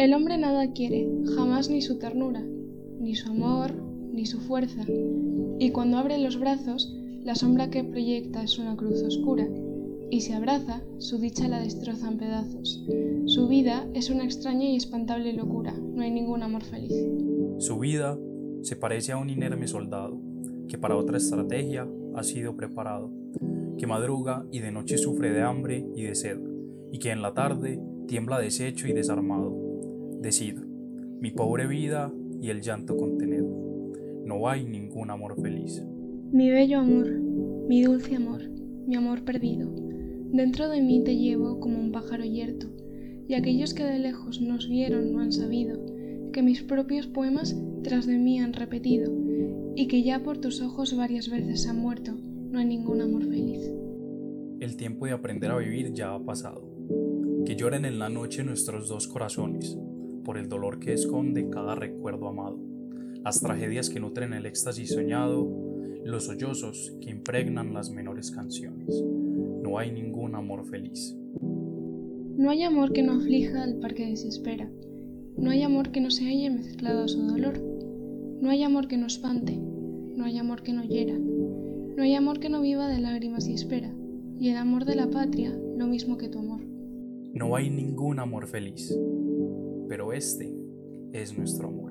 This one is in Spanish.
El hombre nada quiere, jamás ni su ternura, ni su amor, ni su fuerza, y cuando abre los brazos, la sombra que proyecta es una cruz oscura, y se abraza, su dicha la destroza en pedazos. Su vida es una extraña y espantable locura, no hay ningún amor feliz. Su vida se parece a un inerme soldado, que para otra estrategia ha sido preparado, que madruga y de noche sufre de hambre y de sed, y que en la tarde tiembla deshecho y desarmado. Decid, mi pobre vida y el llanto contened, no hay ningún amor feliz. Mi bello amor, mi dulce amor, mi amor perdido, dentro de mí te llevo como un pájaro yerto, y aquellos que de lejos nos vieron no han sabido que mis propios poemas tras de mí han repetido, y que ya por tus ojos varias veces han muerto, no hay ningún amor feliz. El tiempo de aprender a vivir ya ha pasado. Que lloren en la noche nuestros dos corazones, por el dolor que esconde cada recuerdo amado, las tragedias que nutren el éxtasis soñado, los sollozos que impregnan las menores canciones. No hay ningún amor feliz. No hay amor que no aflija al par que desespera. No hay amor que no se halle mezclado a su dolor. No hay amor que no espante, no hay amor que no hiera, no hay amor que no viva de lágrimas y espera, y el amor de la patria lo mismo que tu amor. No hay ningún amor feliz, este es nuestro amor.